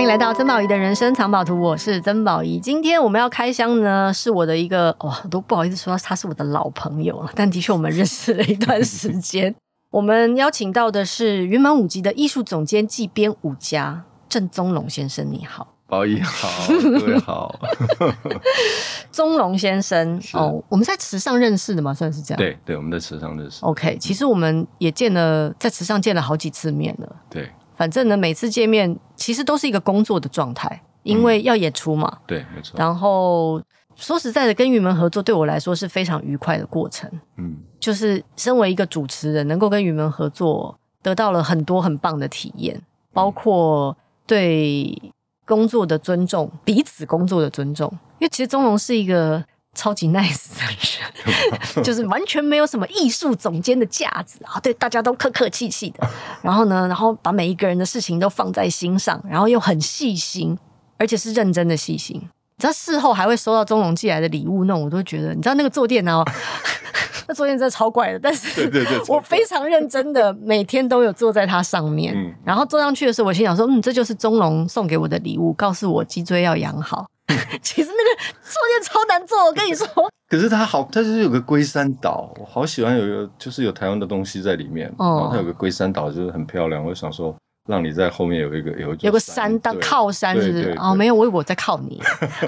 欢迎来到曾宝仪的人生藏宝图，我是曾宝仪。今天我们要开箱呢，是我的一个哇，都不好意思说他是我的老朋友了，但的确我们认识了一段时间。我们邀请到的是云门舞集的艺术总监暨编舞家郑宗龙先生，你好。宝仪好，各位好。宗龙先生哦，我们在池上认识的嘛，算是这样。对对，我们在池上认识。OK，其实我们也见了，在池上见了好几次面了。对，反正呢，每次见面其实都是一个工作的状态，因为要演出嘛。嗯、对，没错。然后说实在的，跟云门合作对我来说是非常愉快的过程。嗯，就是身为一个主持人，能够跟云门合作，得到了很多很棒的体验，包括对。工作的尊重，彼此工作的尊重，因为其实宗龙是一个超级 nice 的人，就是完全没有什么艺术总监的架子啊，对大家都客客气气的。然后呢，然后把每一个人的事情都放在心上，然后又很细心，而且是认真的细心。你知道事后还会收到钟龙寄来的礼物，那种我都觉得，你知道那个坐垫呢？那坐垫真的超怪的，但是我非常认真的每天都有坐在它上面，嗯、然后坐上去的时候，我心想说，嗯，这就是钟龙送给我的礼物，告诉我脊椎要养好。其实那个坐垫超难做，我跟你说。可是它好，它就是有个龟山岛，我好喜欢有一个，就是有台湾的东西在里面。哦，然后它有个龟山岛，就是很漂亮。我想说。让你在后面有一个有一有个山当靠山，是不是？哦，没有，我以为我在靠你，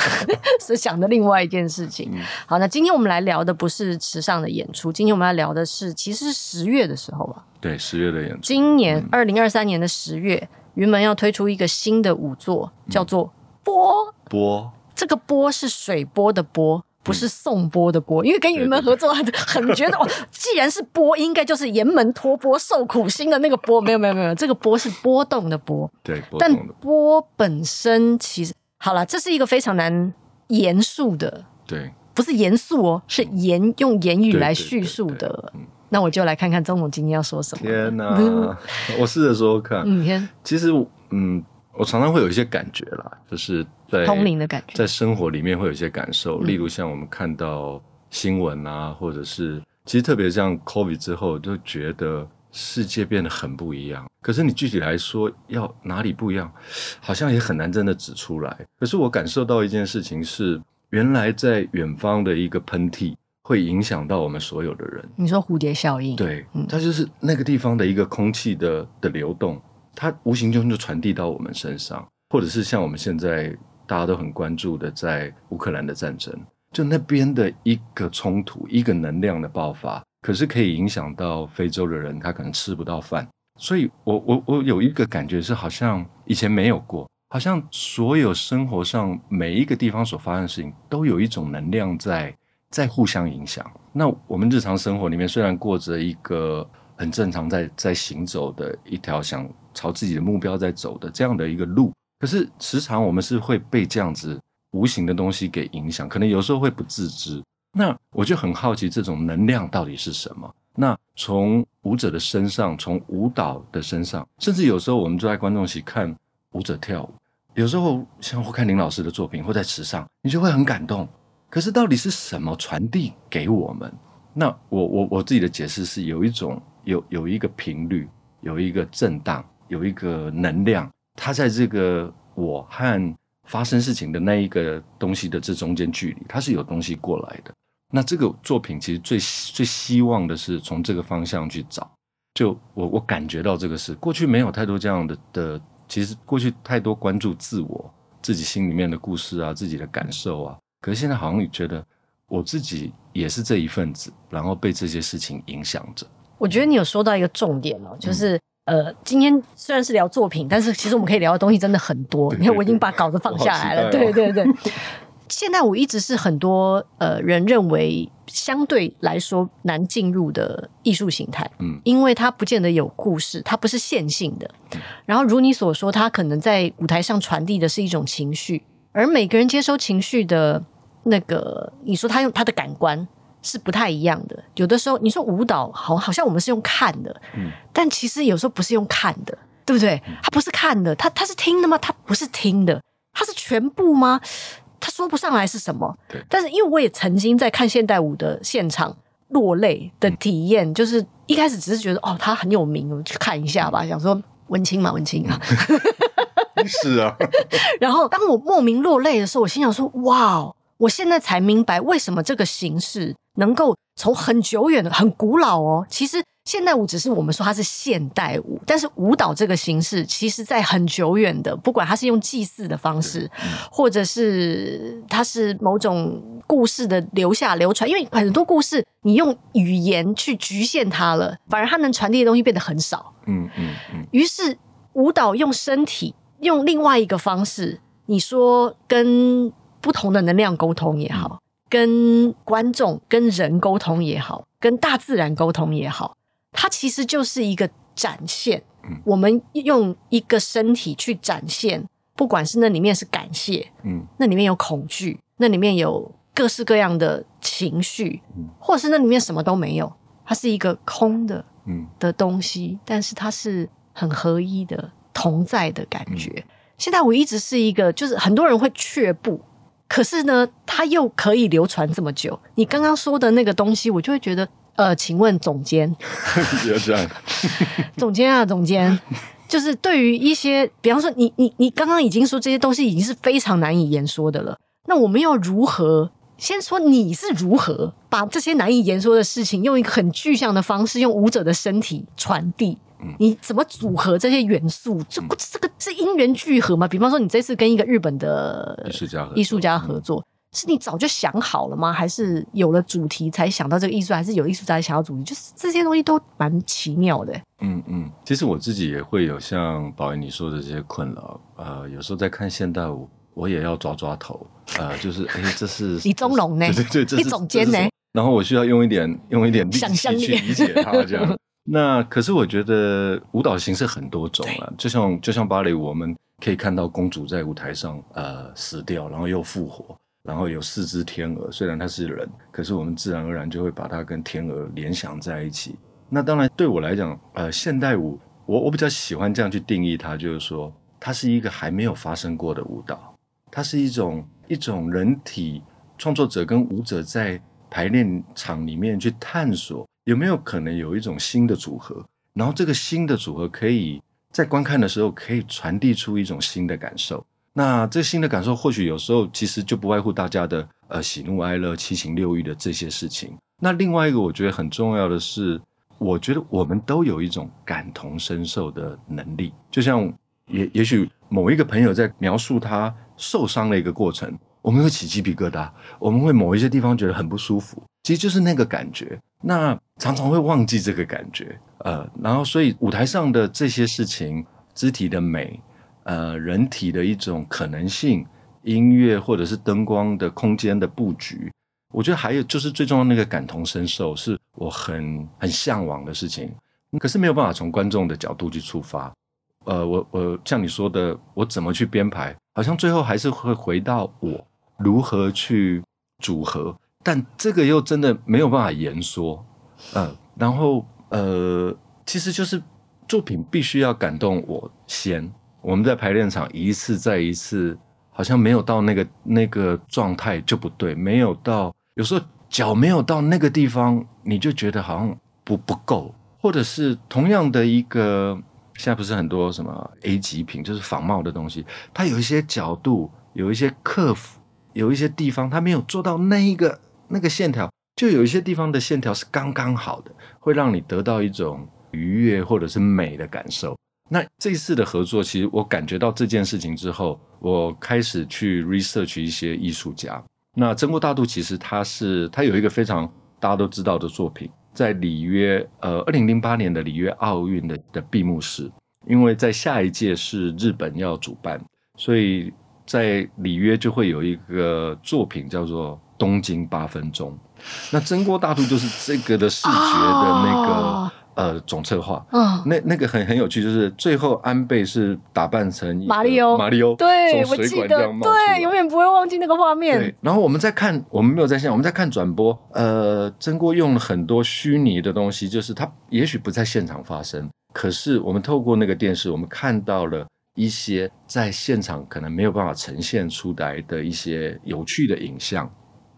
是想的另外一件事情。嗯、好，那今天我们来聊的不是池上的演出，今天我们要聊的是，其实是十月的时候吧？对，十月的演出。今年二零二三年的十月，云门要推出一个新的舞作，叫做《波》。波，这个“波”是水波的“波”。不是送波的波，因为跟云门合作，很觉得哦，既然是波，应该就是严门托钵、受苦心的那个波。没有没有没有，这个波是波动的波。对，但波本身其实好了，这是一个非常难严肃的。对，不是严肃哦，是言用言语来叙述的。那我就来看看钟总今天要说什么。天哪，我试着说说看。嗯，天，其实嗯。我常常会有一些感觉啦，就是在通灵的感觉，在生活里面会有一些感受，例如像我们看到新闻啊，或者是其实特别像 COVID 之后，就觉得世界变得很不一样。可是你具体来说，要哪里不一样，好像也很难真的指出来。可是我感受到一件事情是，原来在远方的一个喷嚏会影响到我们所有的人。你说蝴蝶效应？对，它就是那个地方的一个空气的的流动。它无形中就传递到我们身上，或者是像我们现在大家都很关注的，在乌克兰的战争，就那边的一个冲突，一个能量的爆发，可是可以影响到非洲的人，他可能吃不到饭。所以我我我有一个感觉是，好像以前没有过，好像所有生活上每一个地方所发生的事情，都有一种能量在在互相影响。那我们日常生活里面虽然过着一个很正常在在行走的一条想。朝自己的目标在走的这样的一个路，可是时常我们是会被这样子无形的东西给影响，可能有时候会不自知。那我就很好奇，这种能量到底是什么？那从舞者的身上，从舞蹈的身上，甚至有时候我们坐在观众席看舞者跳舞，有时候像或看林老师的作品，或在池上，你就会很感动。可是到底是什么传递给我们？那我我我自己的解释是，有一种有有一个频率，有一个震荡。有一个能量，它在这个我和发生事情的那一个东西的这中间距离，它是有东西过来的。那这个作品其实最最希望的是从这个方向去找。就我我感觉到这个是过去没有太多这样的的，其实过去太多关注自我自己心里面的故事啊，自己的感受啊。可是现在好像你觉得我自己也是这一份子，然后被这些事情影响着。我觉得你有说到一个重点哦，就是。呃，今天虽然是聊作品，但是其实我们可以聊的东西真的很多。你看，我已经把稿子放下来了。对对对，现代舞一直是很多呃人认为相对来说难进入的艺术形态。嗯，因为它不见得有故事，它不是线性的。然后如你所说，它可能在舞台上传递的是一种情绪，而每个人接收情绪的那个，你说他用他的感官。是不太一样的。有的时候你说舞蹈好，好像我们是用看的，嗯，但其实有时候不是用看的，对不对？他不是看的，他他是听的吗？他不是听的，他是全部吗？他说不上来是什么。对。但是因为我也曾经在看现代舞的现场落泪的体验，嗯，就是一开始只是觉得哦，他很有名，我去看一下吧，想说文青嘛，文青啊。是啊。然后当我莫名落泪的时候，我心想说：哇，我现在才明白为什么这个形式能够从很久远的、很古老哦，其实。现代舞只是我们说它是现代舞，但是舞蹈这个形式，其实在很久远的，不管它是用祭祀的方式，或者是它是某种故事的留下流传，因为很多故事你用语言去局限它了，反而它能传递的东西变得很少。嗯嗯嗯。于是舞蹈用身体，用另外一个方式，你说跟不同的能量沟通也好，跟观众、跟人沟通也好，跟大自然沟通也好。它其实就是一个展现，嗯，我们用一个身体去展现，不管是那里面是感谢，嗯，那里面有恐惧，那里面有各式各样的情绪，嗯，或者是那里面什么都没有，它是一个空的，嗯，的东西，但是它是很合一的同在的感觉。嗯，现在我一直是一个，就是很多人会却步，可是呢，它又可以流传这么久。你刚刚说的那个东西，我就会觉得。呃，请问总监，不要这样。总监啊，总监，就是对于一些，比方说你，你你你刚刚已经说这些东西已经是非常难以言说的了。那我们要如何？先说你是如何把这些难以言说的事情，用一个很具象的方式，用舞者的身体传递？嗯，你怎么组合这些元素？这这个是因缘聚合吗？比方说，你这次跟一个日本的艺术家艺术家合作。是你早就想好了吗？还是有了主题才想到这个艺术？还是有艺术家想要主题？就是这些东西都蛮奇妙的。嗯嗯，其实我自己也会有像宝仪你说的这些困扰。呃，有时候在看现代舞，我也要抓抓头。呃，就是哎，这是 李宗龙呢？对对对，你总监呢？然后我需要用一点用一点力气去理解他这样。那可是我觉得舞蹈形式很多种啊，就像就像芭蕾舞，我们可以看到公主在舞台上呃死掉，然后又复活。然后有四只天鹅，虽然它是人，可是我们自然而然就会把它跟天鹅联想在一起。那当然对我来讲，呃，现代舞，我我比较喜欢这样去定义它，就是说，它是一个还没有发生过的舞蹈，它是一种一种人体创作者跟舞者在排练场里面去探索，有没有可能有一种新的组合，然后这个新的组合可以在观看的时候可以传递出一种新的感受。那这新的感受，或许有时候其实就不外乎大家的呃喜怒哀乐、七情六欲的这些事情。那另外一个我觉得很重要的是，我觉得我们都有一种感同身受的能力。就像也也许某一个朋友在描述他受伤的一个过程，我们会起鸡皮疙瘩，我们会某一些地方觉得很不舒服，其实就是那个感觉。那常常会忘记这个感觉，呃，然后所以舞台上的这些事情，肢体的美。呃，人体的一种可能性，音乐或者是灯光的空间的布局，我觉得还有就是最重要那个感同身受，是我很很向往的事情。可是没有办法从观众的角度去出发。呃，我我像你说的，我怎么去编排，好像最后还是会回到我如何去组合，但这个又真的没有办法言说。嗯、呃，然后呃，其实就是作品必须要感动我先。我们在排练场一次再一次，好像没有到那个那个状态就不对，没有到有时候脚没有到那个地方，你就觉得好像不不够，或者是同样的一个，现在不是很多什么 A 级品，就是仿冒的东西，它有一些角度，有一些克服，有一些地方它没有做到那一个那个线条，就有一些地方的线条是刚刚好的，会让你得到一种愉悦或者是美的感受。那这一次的合作，其实我感觉到这件事情之后，我开始去 research 一些艺术家。那真国大度其实他是他有一个非常大家都知道的作品，在里约呃二零零八年的里约奥运的的闭幕式，因为在下一届是日本要主办，所以在里约就会有一个作品叫做《东京八分钟》。那真锅大度就是这个的视觉的那个。Oh. 呃，总策划，嗯，那那个很很有趣，就是最后安倍是打扮成马里奥，马里奥，对，我记得，对，永远不会忘记那个画面。对，然后我们在看，我们没有在线，我们在看转播。呃，真锅用了很多虚拟的东西，就是它也许不在现场发生，可是我们透过那个电视，我们看到了一些在现场可能没有办法呈现出来的一些有趣的影像。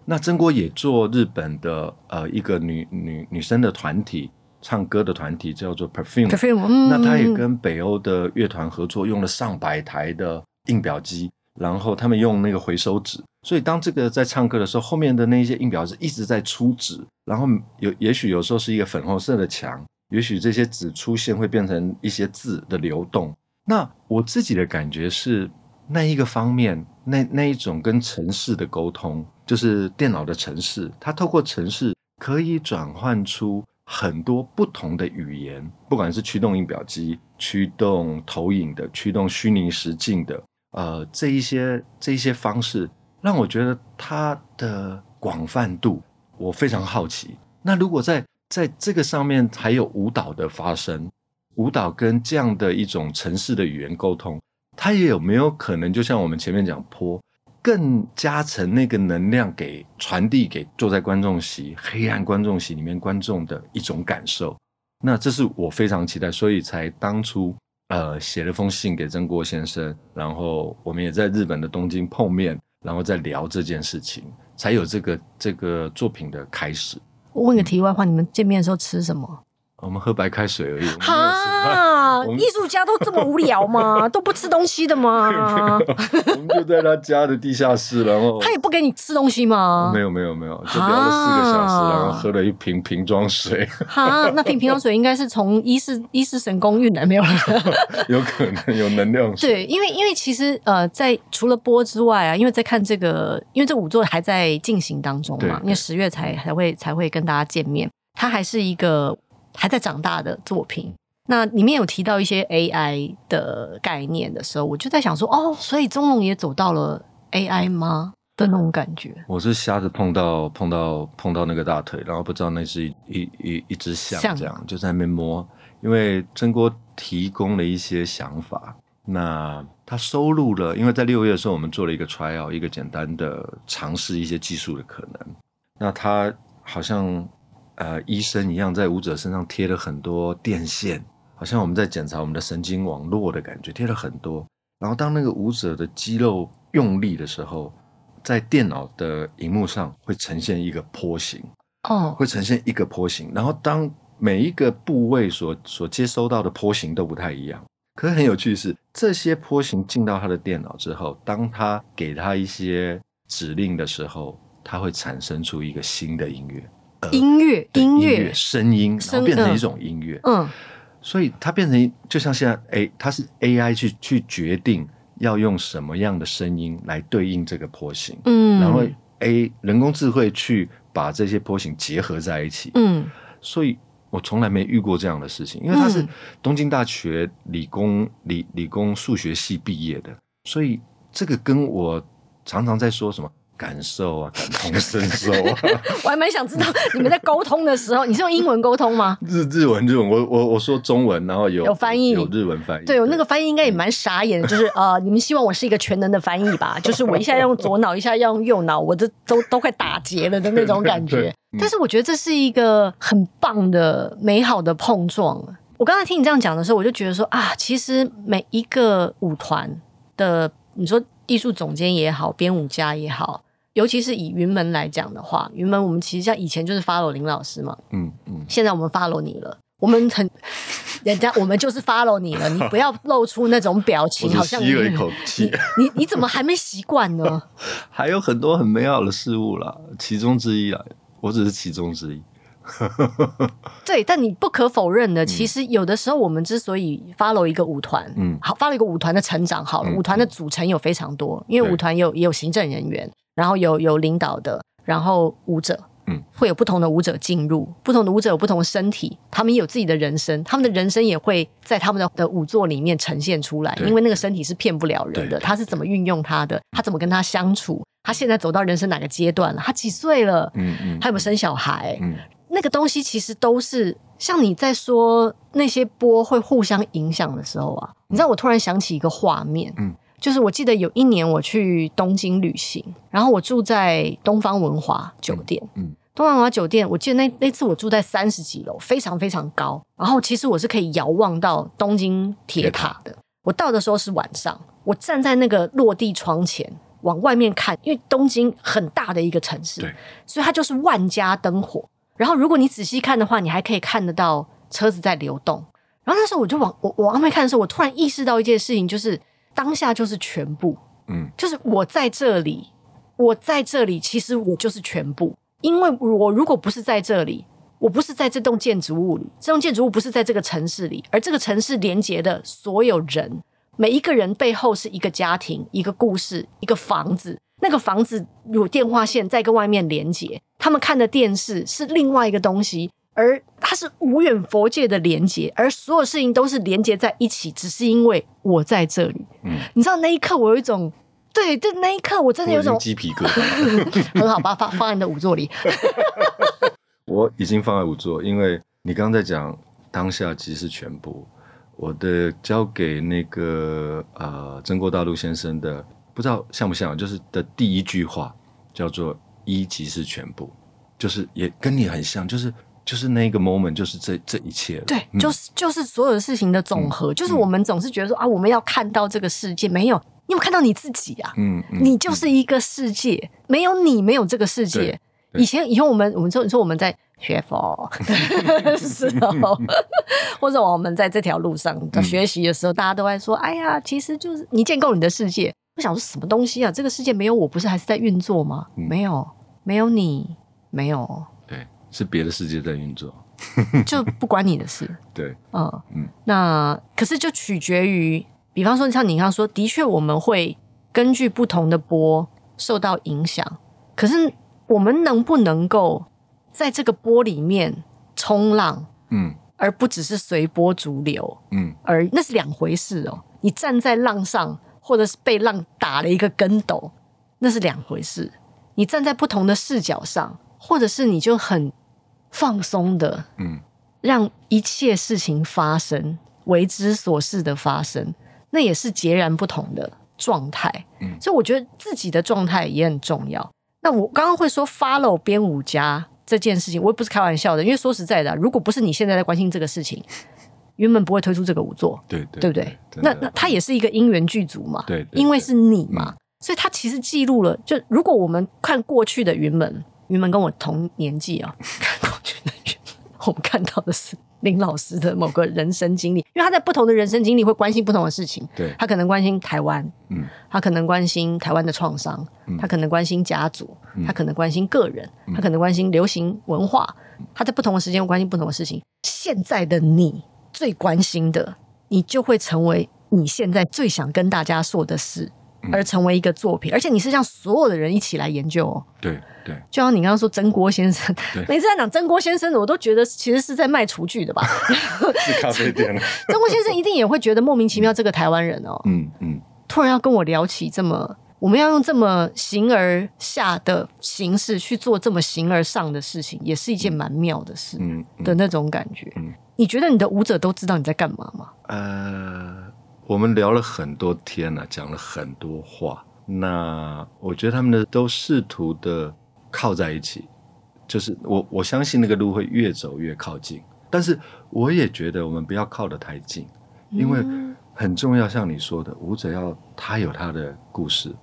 那曾国也做日本的呃一个女女女生的团体。唱歌的团体叫做 Perfume，, Perfume、嗯、那他也跟北欧的乐团合作，用了上百台的印表机，然后他们用那个回收纸，所以当这个在唱歌的时候，后面的那些印表纸一直在出纸，然后有也许有时候是一个粉红色的墙，也许这些纸出现会变成一些字的流动。那我自己的感觉是，那一个方面，那那一种跟城市的沟通，就是电脑的城市，它透过城市可以转换出很多不同的语言，不管是驱动印表机、驱动投影的、驱动虚拟实境的，呃，这一些这一些方式，让我觉得它的广泛度，我非常好奇。那如果在在这个上面还有舞蹈的发生，舞蹈跟这样的一种城市的语言沟通，它也有没有可能，就像我们前面讲坡，更加成那个能量给传递给坐在观众席、黑暗观众席里面观众的一种感受？那这是我非常期待，所以才当初呃写了封信给曾国先生，然后我们也在日本的东京碰面，然后再聊这件事情，才有这个这个作品的开始。我问个题外话，你们见面的时候吃什么？我们喝白开水而已。哈，艺术家都这么无聊吗？都不吃东西的吗？我们就在他家的地下室，然后他也不给你吃东西吗？没有没有没有，就聊了四个小时，然后喝了一瓶 瓶装水。哈，那瓶瓶装水应该是从伊势伊势神宫运来没有了？有可能有能量水。对，因为因为其实呃，在除了播之外啊，因为在看这个，因为这五座还在进行当中嘛，因为十月才才会才会跟大家见面，它还是一个。还在长大的作品，那里面有提到一些 AI 的概念的时候，我就在想说，哦，所以中龙也走到了 AI 吗的那种感觉？我是瞎子碰到碰到碰到那个大腿，然后不知道那是一一一一只象，这样就在那边摸。因为曾国提供了一些想法，那他收录了，因为在六月的时候，我们做了一个 trial，一个简单的尝试一些技术的可能。那他好像。呃，医生一样在舞者身上贴了很多电线，好像我们在检查我们的神经网络的感觉，贴了很多。然后当那个舞者的肌肉用力的时候，在电脑的荧幕上会呈现一个坡形，哦，会呈现一个坡形。然后当每一个部位所所接收到的波形都不太一样。可是很有趣的是，这些坡形进到他的电脑之后，当他给他一些指令的时候，它会产生出一个新的音乐。音乐，音乐，声音，然后变成一种音乐。嗯，所以它变成就像现在 A，它是 AI 去去决定要用什么样的声音来对应这个波形。嗯，然后 A 人工智慧去把这些波形结合在一起。嗯，所以我从来没遇过这样的事情，因为他是东京大学理工理理工数学系毕业的，所以这个跟我常常在说什么。感受啊，感同身受啊！我还蛮想知道 你们在沟通的时候，你是用英文沟通吗？日日文日文，我我我说中文，然后有有翻译，有日文翻译。对，我那个翻译应该也蛮傻眼的，就是 呃，你们希望我是一个全能的翻译吧？就是我一下要用左脑，一下要用右脑，我这都都快打结了的那种感觉。但是我觉得这是一个很棒的、美好的碰撞。我刚才听你这样讲的时候，我就觉得说啊，其实每一个舞团的，你说艺术总监也好，编舞家也好。尤其是以云门来讲的话，云门我们其实像以前就是 follow 林老师嘛，嗯嗯，现在我们 follow 你了，我们很，人家我们就是 follow 你了，你不要露出那种表情，好像吸了一口气，你你，你怎么还没习惯呢？还有很多很美好的事物啦，其中之一啦，我只是其中之一。对，但你不可否认的，其实有的时候我们之所以 follow 一个舞团，嗯，好 follow 一个舞团的成长，好了，嗯、舞团的组成有非常多，因为舞团有也有行政人员。然后有有领导的，然后舞者，嗯，会有不同的舞者进入，不同的舞者有不同的身体，他们也有自己的人生，他们的人生也会在他们的的舞作里面呈现出来，因为那个身体是骗不了人的，他是怎么运用他的，他怎么跟他相处，他现在走到人生哪个阶段了，他几岁了，嗯嗯，他有没有生小孩，嗯，那个东西其实都是像你在说那些波会互相影响的时候啊，你知道我突然想起一个画面，嗯。就是我记得有一年我去东京旅行，然后我住在东方文华酒店。嗯，嗯，东方文华酒店，我记得那那次我住在三十几楼，非常非常高。然后其实我是可以遥望到东京铁塔的。我到的时候是晚上，我站在那个落地窗前往外面看，因为东京很大的一个城市，对，所以它就是万家灯火。然后如果你仔细看的话，你还可以看得到车子在流动。然后那时候我就往我我往外看的时候，我突然意识到一件事情，就是当下就是全部，嗯，就是我在这里，我在这里，其实我就是全部。因为我如果不是在这里，我不是在这栋建筑物里，这栋建筑物不是在这个城市里，而这个城市连接的所有人，每一个人背后是一个家庭、一个故事、一个房子。那个房子有电话线在跟外面连接，他们看的电视是另外一个东西。而它是无远佛界的连接，而所有事情都是连接在一起，只是因为我在这里。嗯，你知道那一刻我有一种，对，就那一刻我真的有一种鸡皮疙瘩。很好，把它放放在你的五座里。我已经放在五座，因为你刚刚在讲当下即是全部。我的交给那个呃曾国大陆先生的，不知道像不像，就是的第一句话叫做“一即是全部”，就是也跟你很像，就是。就是那个 moment，就是这这一切。对，嗯、就是就是所有的事情的总和。嗯、就是我们总是觉得说、嗯、啊，我们要看到这个世界，没有，你有没有看到你自己啊？嗯，嗯你就是一个世界，嗯、没有你，没有这个世界。以前以后我们我们说你说我们在学佛 的时候，或者我们在这条路上在学习的时候，嗯、大家都在说，哎呀，其实就是你建构你的世界。我想说什么东西啊？这个世界没有我，不是还是在运作吗？嗯、没有，没有你，没有。对是别的世界在运作，就不关你的事。对，嗯嗯。那可是就取决于，比方说像你刚刚说，的确我们会根据不同的波受到影响。可是我们能不能够在这个波里面冲浪？嗯，而不只是随波逐流。嗯，而那是两回事哦。你站在浪上，或者是被浪打了一个跟斗，那是两回事。你站在不同的视角上，或者是你就很。放松的，嗯，让一切事情发生，为之所事的发生，那也是截然不同的状态。嗯，所以我觉得自己的状态也很重要。那我刚刚会说 follow 编舞家这件事情，我也不是开玩笑的，因为说实在的，如果不是你现在在关心这个事情，原本不会推出这个舞作，对对，对不对？那那它也是一个因缘具足嘛，对，因为是你嘛，所以它其实记录了。就如果我们看过去的云门，云门跟我同年纪啊。看过去的云门我们看到的是林老师的某个人生经历，因为他在不同的人生经历会关心不同的事情。对，他可能关心台湾，嗯，他可能关心台湾的创伤，嗯，他可能关心家族，嗯，他可能关心个人，嗯，他可能关心流行文化。他在不同的时间会关心不同的事情。现在的你最关心的，你就会成为你现在最想跟大家说的事，而成为一个作品。而且你是让所有的人一起来研究哦。对。对，就像你刚刚说曾国先生，每次在讲曾国先生的，我都觉得其实是在卖厨具的吧？是咖啡店。曾国先生一定也会觉得莫名其妙，这个台湾人哦，嗯嗯，突然要跟我聊起这么，我们要用这么形而下的形式去做这么形而上的事情，也是一件蛮妙的事，嗯的那种感觉。嗯，你觉得你的舞者都知道你在干嘛吗？呃，我们聊了很多天了，啊，讲了很多话，那我觉得他们的都试图的。靠在一起，就是我我相信那个路会越走越靠近，但是我也觉得我们不要靠得太近，因为很重要。像你说的，舞者要他有他的故事，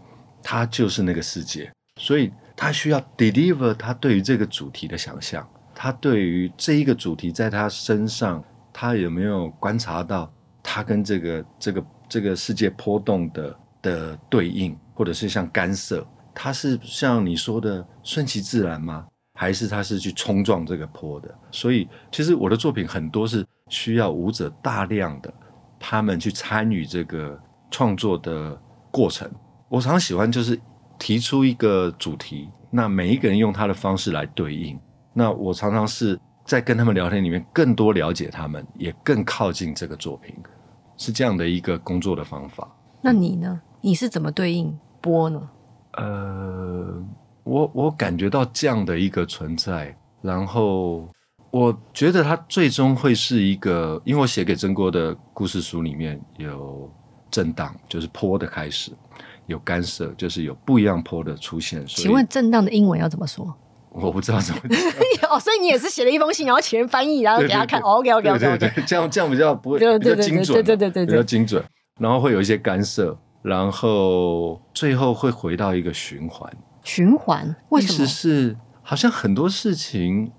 他就是那个世界，所以他需要 deliver 他对于这个主题的想象，他对于这一个主题在他身上，他有没有观察到他跟这个这个这个世界波动的的对应，或者是像干涉。他是像你说的顺其自然吗？还是他是去冲撞这个坡的？所以其实我的作品很多是需要舞者大量的他们去参与这个创作的过程。我常喜欢就是提出一个主题，那每一个人用他的方式来对应。那我常常是在跟他们聊天里面更多了解他们，也更靠近这个作品，是这样的一个工作的方法。那你呢？你是怎么对应波呢？呃，我我感觉到这样的一个存在，然后我觉得它最终会是一个，因为我写给曾国的故事书里面有震荡，就是波的开始；有干涉，就是有不一样波的出现。请问震荡的英文要怎么说？我不知道怎么 哦，所以你也是写了一封信，然后请人翻译，然后给他看。OK OK OK，对对对，这样这样比较不会比较精准，对对对对，比较精准，然后会有一些干涉。然后最后会回到一个循环，循环？为什么？意思是好像很多事情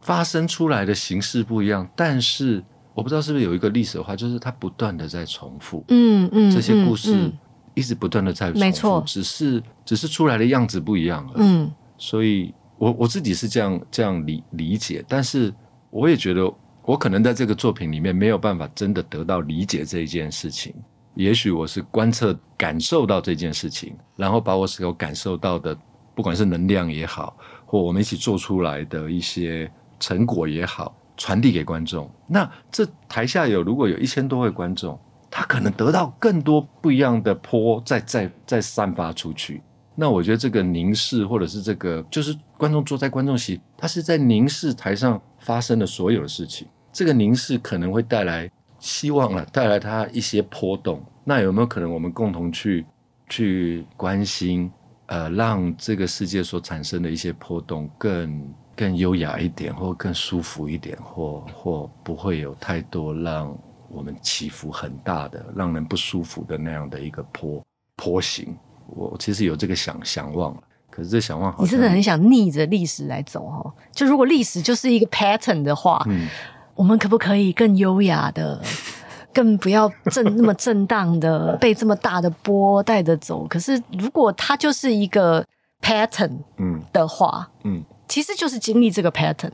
发生出来的形式不一样，但是我不知道是不是有一个历史的话，就是它不断的在重复，嗯嗯，这些故事一直不断的在重复，没错，只是只是出来的样子不一样了，嗯，所以我我自己是这样这样理理解，但是我也觉得我可能在这个作品里面没有办法真的得到理解这一件事情。也许我是观测、感受到这件事情，然后把我所感受到的，不管是能量也好，或我们一起做出来的一些成果也好，传递给观众。那这台下有如果有一千多位观众，他可能得到更多不一样的波，再再再散发出去。那我觉得这个凝视，或者是这个，就是观众坐在观众席，他是在凝视台上发生的所有的事情。这个凝视可能会带来。希望了带来它一些波动，那有没有可能我们共同去去关心，呃，让这个世界所产生的一些波动更更优雅一点，或更舒服一点，或或不会有太多让我们起伏很大的、让人不舒服的那样的一个波波形？我其实有这个想想望，可是这想望好，你真的很想逆着历史来走哦？就如果历史就是一个 pattern 的话，嗯。我们可不可以更优雅的，更不要震那么震荡的，被这么大的波带着走？可是如果它就是一个 pattern，嗯的话，嗯，其实就是经历这个 pattern。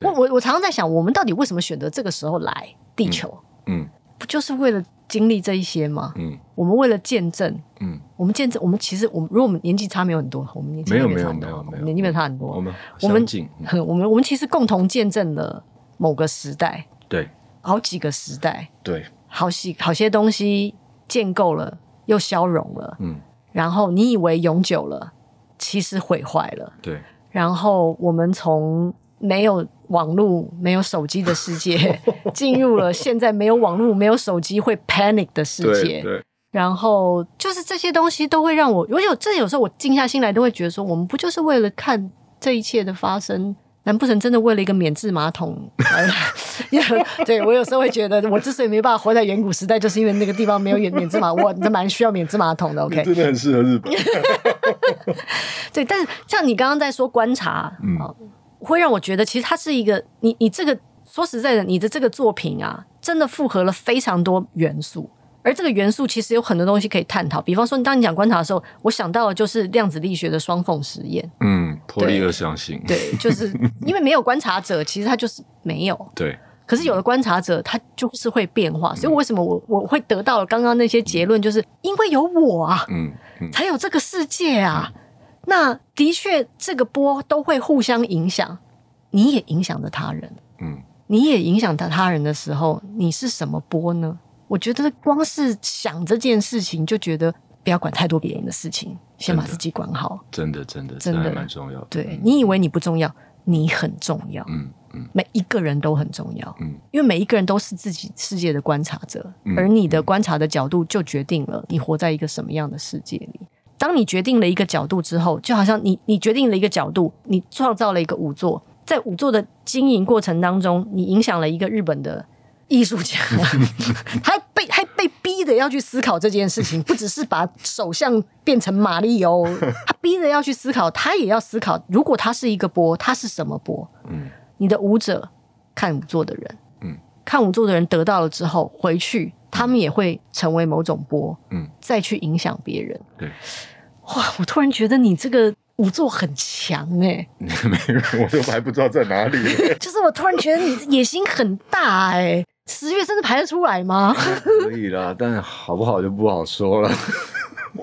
我我我常常在想，我们到底为什么选择这个时候来地球？嗯，不就是为了经历这一些吗？嗯，我们为了见证，嗯，我们见证，我们其实我们如果我们年纪差没有很多，我们年纪没有没有没有没有年纪没有差很多，我们 我们我们我们其实共同见证了。某个时代，对，好几个时代，对，好些好些东西建构了，又消融了，嗯，然后你以为永久了，其实毁坏了，对，然后我们从没有网络、没有手机的世界，进入了现在没有网络、没有手机会 panic 的世界，对，对，然后就是这些东西都会让我，我有这有时候我静下心来都会觉得说，我们不就是为了看这一切的发生？难不成真的为了一个免治马桶？对，我有时候会觉得，我之所以没办法活在远古时代，就是因为那个地方没有免免治马，我蛮需要免治马桶的。OK，真的很适合日本。对，但是像你刚刚在说观察，嗯，会让我觉得，其实它是一个，你你这个说实在的，你的这个作品啊，真的复合了非常多元素。而这个元素其实有很多东西可以探讨，比方说，当你讲观察的时候，我想到的就是量子力学的双缝实验。嗯，波粒二象性。对，就是 因为没有观察者，其实他就是没有。对。可是有了观察者，他就是会变化。所以为什么我我会得到刚刚那些结论，就是因为有我啊，嗯，嗯，才有这个世界啊。嗯，那的确，这个波都会互相影响，你也影响着他人。嗯，你也影响到他人的时候，你是什么波呢？我觉得光是想这件事情，就觉得不要管太多别人的事情，先把自己管好。真的，真的，真的蛮重要的。对、嗯、你以为你不重要，你很重要。嗯嗯，每一个人都很重要。嗯，因为每一个人都是自己世界的观察者，嗯、而你的观察的角度就决定了你活在一个什么样的世界里。当你决定了一个角度之后，就好像你你决定了一个角度，你创造了一个舞座，在舞座的经营过程当中，你影响了一个日本的。艺术家 他被还被逼的要去思考这件事情，不只是把首相变成马里欧，他逼着要去思考，他也要思考，如果他是一个波，他是什么波？嗯，你的舞者看舞座的人，嗯，看舞座的人得到了之后回去，他们也会成为某种波，嗯，再去影响别人。对，哇，我突然觉得你这个。五座很强哎、欸，没有，我都还不知道在哪里。就是我突然觉得你野心很大哎、欸，十月真的排得出来吗？可以啦，但好不好就不好说了。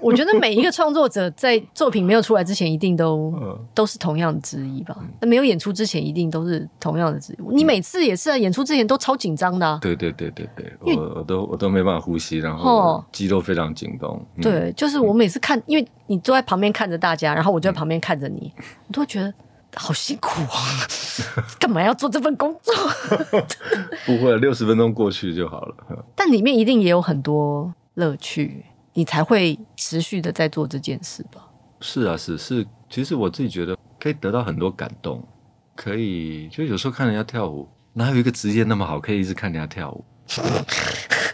我觉得每一个创作者在作品没有出来之前，一定都 都是同样的质疑吧。那没有演出之前，一定都是同样的质疑。你每次也是啊，演出之前都超紧张的啊。对对对对对，我我都我都没办法呼吸，然后肌肉非常紧绷。对，就是我每次看，因为你坐在旁边看着大家，然后我就在旁边看着你，我都会觉得好辛苦啊！干嘛要做这份工作？不会，六十分钟过去就好了。但里面一定也有很多乐趣。你才会持续的在做这件事吧？是啊，是是，其实我自己觉得可以得到很多感动，可以就有时候看人家跳舞，哪有一个职业那么好，可以一直看人家跳舞？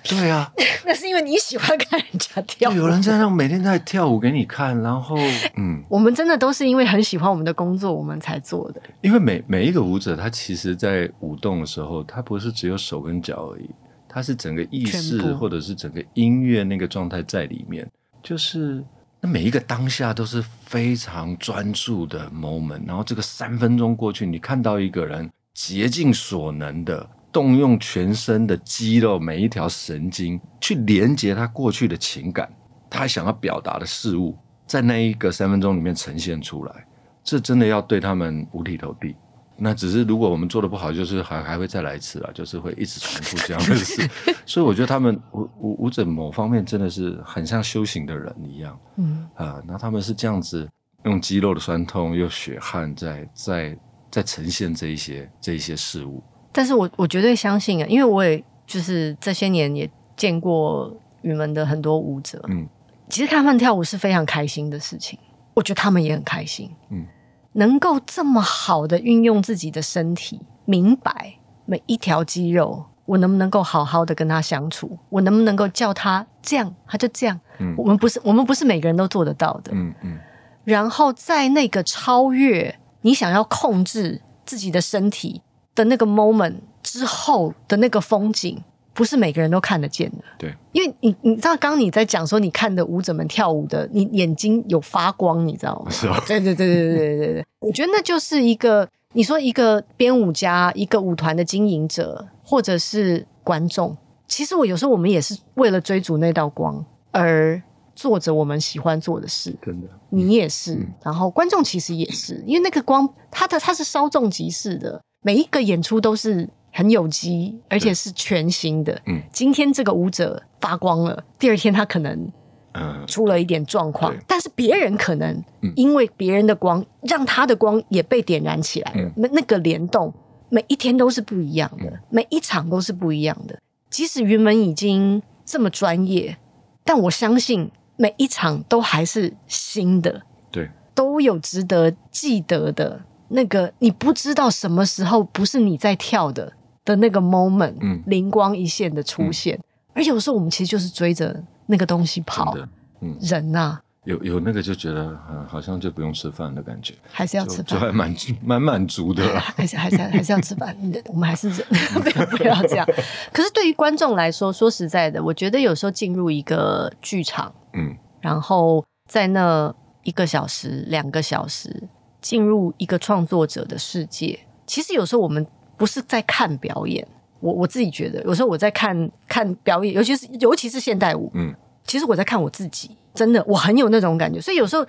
对啊，那是因为你喜欢看人家跳舞。有人在那每天在跳舞给你看，然后嗯，我们真的都是因为很喜欢我们的工作，我们才做的。因为每每一个舞者，他其实在舞动的时候，他不是只有手跟脚而已，他是整个意识或者是整个音乐那个状态在里面，就是那每一个当下都是非常专注的 moment。然后这个三分钟过去，你看到一个人竭尽所能的。动用全身的肌肉，每一条神经去连接他过去的情感，他想要表达的事物，在那一个三分钟里面呈现出来，这真的要对他们五体投地。那只是如果我们做的不好，就是还还会再来一次啊，就是会一直重复这样的事。所以我觉得他们舞舞舞者某方面真的是很像修行的人一样，嗯啊，那他们是这样子用肌肉的酸痛，用血汗在在在呈现这一些这一些事物。但是我我绝对相信啊，因为我也就是这些年也见过你们的很多舞者，嗯，其实看他们跳舞是非常开心的事情，我觉得他们也很开心，嗯，能够这么好的运用自己的身体，明白每一条肌肉，我能不能够好好的跟他相处，我能不能够叫他这样，他就这样，嗯，我们不是我们不是每个人都做得到的，嗯嗯，然后在那个超越你想要控制自己的身体。的那个 moment 之后的那个风景，不是每个人都看得见的。对，因为你你知道，刚你在讲说你看的舞者们跳舞的，你眼睛有发光，你知道吗？是哦。对对对对对对对对。我觉得那就是一个，你说一个编舞家，一个舞团的经营者，或者是观众。其实我有时候我们也是为了追逐那道光而做着我们喜欢做的事。真的。你也是。然后观众其实也是，因为那个光，它的它是稍纵即逝的，每一个演出都是。很有机，而且是全新的。嗯，今天这个舞者发光了，第二天他可能嗯出了一点状况，嗯、但是别人可能因为别人的光，让他的光也被点燃起来了。那、嗯、那个联动，每一天都是不一样的，嗯、每一场都是不一样的。即使云门已经这么专业，但我相信每一场都还是新的，对，都有值得记得的。那个你不知道什么时候不是你在跳的的那个 moment，嗯，灵光一现的出现，嗯、而有时候我们其实就是追着那个东西跑，嗯，人呐、啊，有有那个就觉得，嗯，好像就不用吃饭的感觉，还是要吃饭，就还蛮蛮满足的，还是还是还是要吃饭，我们还是人，不要不要这样。可是对于观众来说，说实在的，我觉得有时候进入一个剧场，嗯，然后在那一个小时、两个小时。进入一个创作者的世界，其实有时候我们不是在看表演，我我自己觉得，有时候我在看看表演，尤其是尤其是现代舞，嗯，其实我在看我自己，真的，我很有那种感觉，所以有时候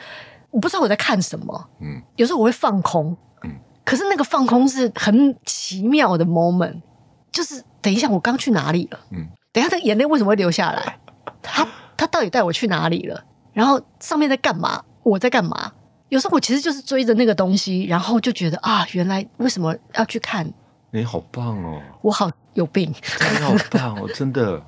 我不知道我在看什么，嗯，有时候我会放空，嗯，可是那个放空是很奇妙的 moment，就是等一下我刚去哪里了，嗯，等一下他眼泪为什么会流下来？他他到底带我去哪里了？然后上面在干嘛？我在干嘛？有时候我其实就是追着那个东西，然后就觉得啊，原来为什么要去看？你好棒哦！我好有病！你好棒哦！真的，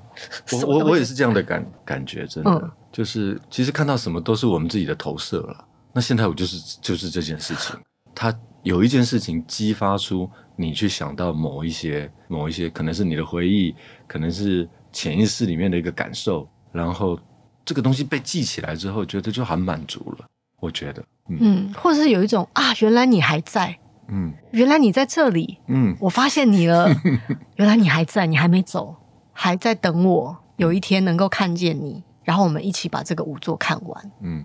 我我我也是这样的感感觉，真的、嗯、就是其实看到什么都是我们自己的投射了。那现在我就是就是这件事情，它有一件事情激发出你去想到某一些某一些，可能是你的回忆，可能是潜意识里面的一个感受，然后这个东西被记起来之后，觉得就很满足了。我觉得。嗯，或者是有一种啊，原来你还在，嗯，原来你在这里，嗯，我发现你了，原来你还在，你还没走，还在等我，有一天能够看见你，然后我们一起把这个舞作看完，嗯，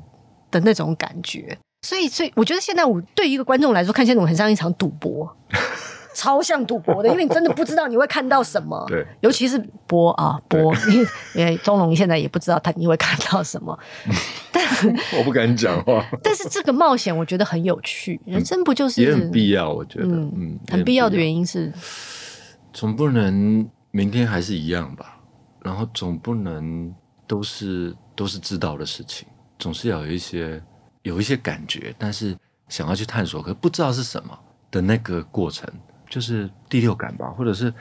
的那种感觉。所以，所以我觉得现在我对于一个观众来说，看现代舞很像一场赌博。超像赌博的，因为你真的不知道你会看到什么。对，尤其是播啊播，因为钟龙现在也不知道他你会看到什么。但我不敢讲话。但是这个冒险我觉得很有趣，人生不就是也很必要？我觉得，嗯，嗯很必要的原因是，总不能明天还是一样吧？然后总不能都是都是知道的事情，总是要有一些有一些感觉，但是想要去探索，可是不知道是什么的那个过程。就是第六感吧，或者是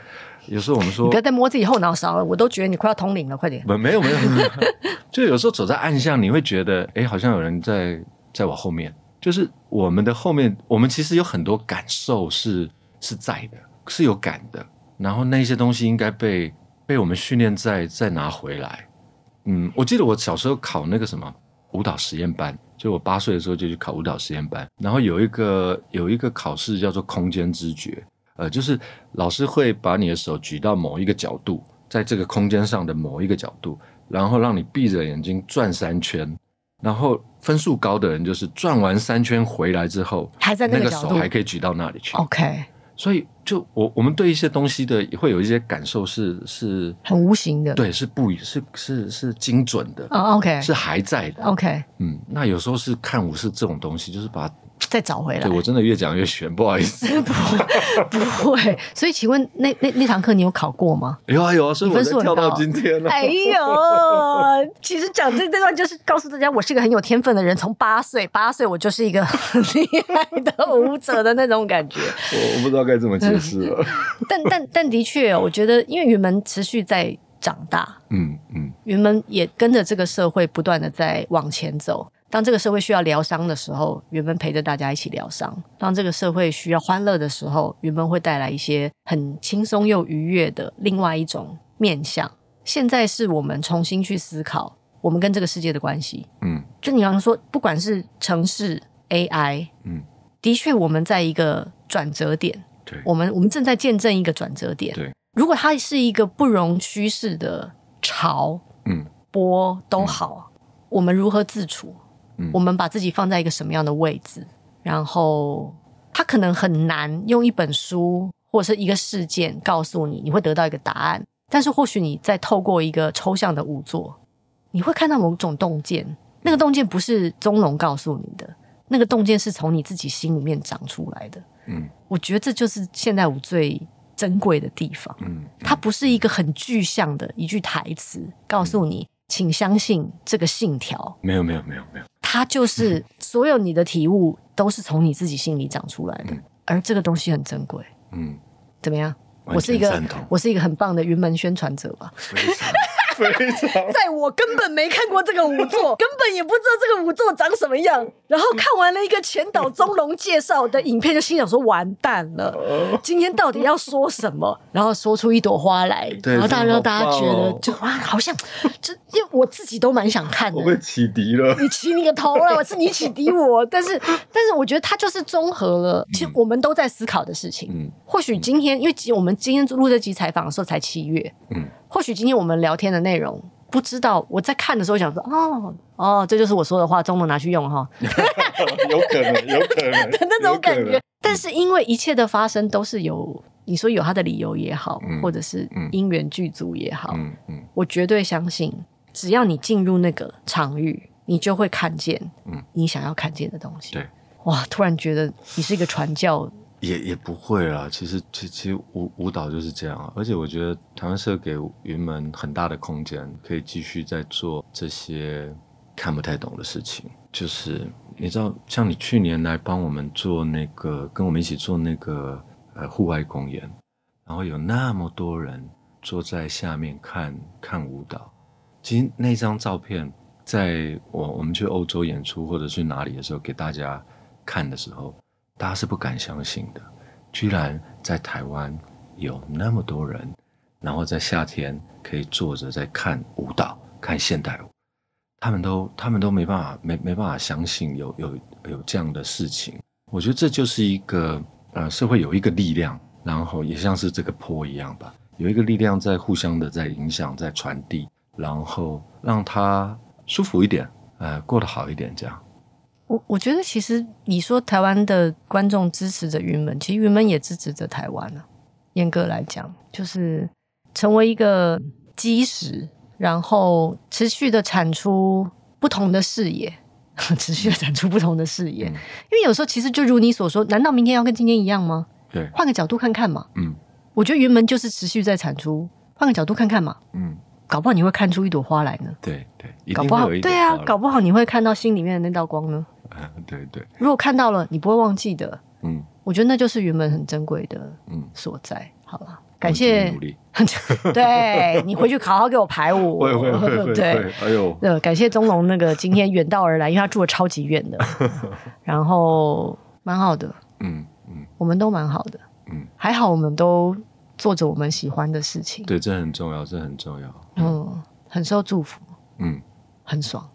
有时候我们说，你不要再摸自己后脑勺了，我都觉得你快要通灵了，快点。没没有没有，没有 就有时候走在暗巷，你会觉得，哎，好像有人在在我后面。就是我们的后面，我们其实有很多感受是是在的，是有感的。然后那些东西应该被被我们训练再再拿回来。嗯，我记得我小时候考那个什么舞蹈实验班，就我八岁的时候就去考舞蹈实验班，然后有一个有一个考试叫做空间知觉，呃，就是老师会把你的手举到某一个角度，在这个空间上的某一个角度，然后让你闭着眼睛转三圈。然后分数高的人就是转完三圈回来之后，还在那个角度，还可以举到那里去。OK，所以就我我们对一些东西的会有一些感受是是很无形的，对，是不是是是精准的。哦，OK，是还在的。OK，嗯，那有时候是看武士这种东西，就是把。再找回来，对，我真的越讲越悬，不好意思。不不会，所以请问那那那堂课你有考过吗？有啊有啊，所以我才跳到今天了。哎呦，其实讲这这段就是告诉大家，我是一个很有天分的人。从八岁，八岁我就是一个很厉害的舞者的那种感觉。我我不知道该怎么解释了。但但但的确，我觉得因为云门持续在长大，嗯嗯，云门也跟着这个社会不断的在往前走。当这个社会需要疗伤的时候，原本陪着大家一起疗伤；当这个社会需要欢乐的时候，原本会带来一些很轻松又愉悦的另外一种面向。现在是我们重新去思考我们跟这个世界的关系。嗯，就你刚刚说，不管是城市 AI，嗯，的确我们在一个转折点。对，我们我们正在见证一个转折点。对，如果它是一个不容趋势的潮，嗯，波都好，嗯，我们如何自处？我们把自己放在一个什么样的位置？然后他可能很难用一本书或者是一个事件告诉你，你会得到一个答案。但是或许你在透过一个抽象的舞作，你会看到某种洞见。那个洞见不是宗龙告诉你的，那个洞见是从你自己心里面长出来的。嗯，我觉得这就是现代舞最珍贵的地方。嗯，它不是一个很具象的一句台词，告诉你，请相信这个信条。没有，没有，没有，没有。它就是所有你的体悟都是从你自己心里长出来的，嗯、而这个东西很珍贵。嗯，怎么样？我是一个我是一个很棒的云门宣传者吧。在我根本没看过这个舞作，根本也不知道这个舞作长什么样。然后看完了一个前导宗龙介绍的影片，就心想说：完蛋了，今天到底要说什么？然后说出一朵花来，然后大家让大家觉得就哇，好像就因为我自己都蛮想看的。我被启迪了，你起你个头了！我是你启迪我，但是但是我觉得它就是综合了，其实我们都在思考的事情。嗯，或许今天因为我们今天录这集采访的时候才七月，嗯。或许今天我们聊天的内容，不知道我在看的时候想说，哦哦，这就是我说的话，中文拿去用哈，有可能，有可能 的那种感觉。但是因为一切的发生都是有，你说有他的理由也好，嗯、或者是因缘具足也好，嗯嗯、我绝对相信，只要你进入那个场域，你就会看见，你想要看见的东西。对，哇，突然觉得你是一个传教。也也不会啦，其实其其实舞舞蹈就是这样啊，而且我觉得台湾社给云门很大的空间，可以继续在做这些看不太懂的事情。就是你知道，像你去年来帮我们做那个，跟我们一起做那个呃户外公演，然后有那么多人坐在下面看看舞蹈。其实那张照片，在我我们去欧洲演出或者去哪里的时候，给大家看的时候。大家是不敢相信的，居然在台湾有那么多人，然后在夏天可以坐着在看舞蹈、看现代舞，他们都他们都没办法没没办法相信有有有这样的事情。我觉得这就是一个呃社会有一个力量，然后也像是这个坡一样吧，有一个力量在互相的在影响、在传递，然后让他舒服一点，呃，过得好一点，这样。我我觉得，其实你说台湾的观众支持着云门，其实云门也支持着台湾啊。严格来讲，就是成为一个基石，然后持续的产出不同的视野，持续的产出不同的视野。嗯、因为有时候，其实就如你所说，难道明天要跟今天一样吗？对，换个角度看看嘛。嗯，我觉得云门就是持续在产出，换个角度看看嘛。嗯。搞不好你会看出一朵花来呢。对对，搞不好对啊，搞不好你会看到心里面的那道光呢。嗯，对对。如果看到了，你不会忘记的。嗯，我觉得那就是原本很珍贵的嗯所在。好了，感谢努力。对，你回去好好给我排舞。会会会会。对，哎呦，呃，感谢宗龙那个今天远道而来，因为他住的超级远的，然后蛮好的。嗯嗯，我们都蛮好的。嗯，还好我们都。做着我们喜欢的事情。对，这很重要，这很重要。嗯，很受祝福。嗯，很爽，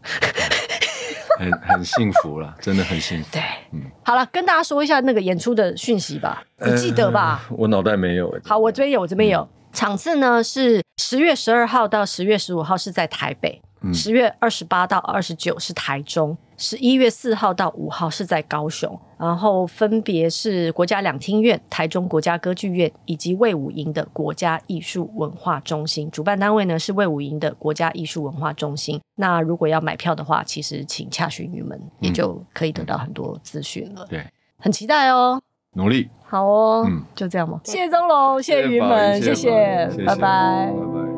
很很幸福了，真的很幸福。对，嗯，好了，跟大家说一下那个演出的讯息吧，你记得吧？呃、我脑袋没有。好，我这边有，我这边有。嗯、场次呢是十月十二号到十月十五号是在台北。十月二十八到二十九是台中，十一月四号到五号是在高雄，然后分别是国家两厅院、台中国家歌剧院以及魏武营的国家艺术文化中心。主办单位呢是魏武营的国家艺术文化中心。那如果要买票的话，其实请洽询你们，也就可以得到很多资讯了。对，很期待哦，努力，好哦，嗯，就这样吧。谢谢钟龙，谢谢云门，谢谢，拜拜。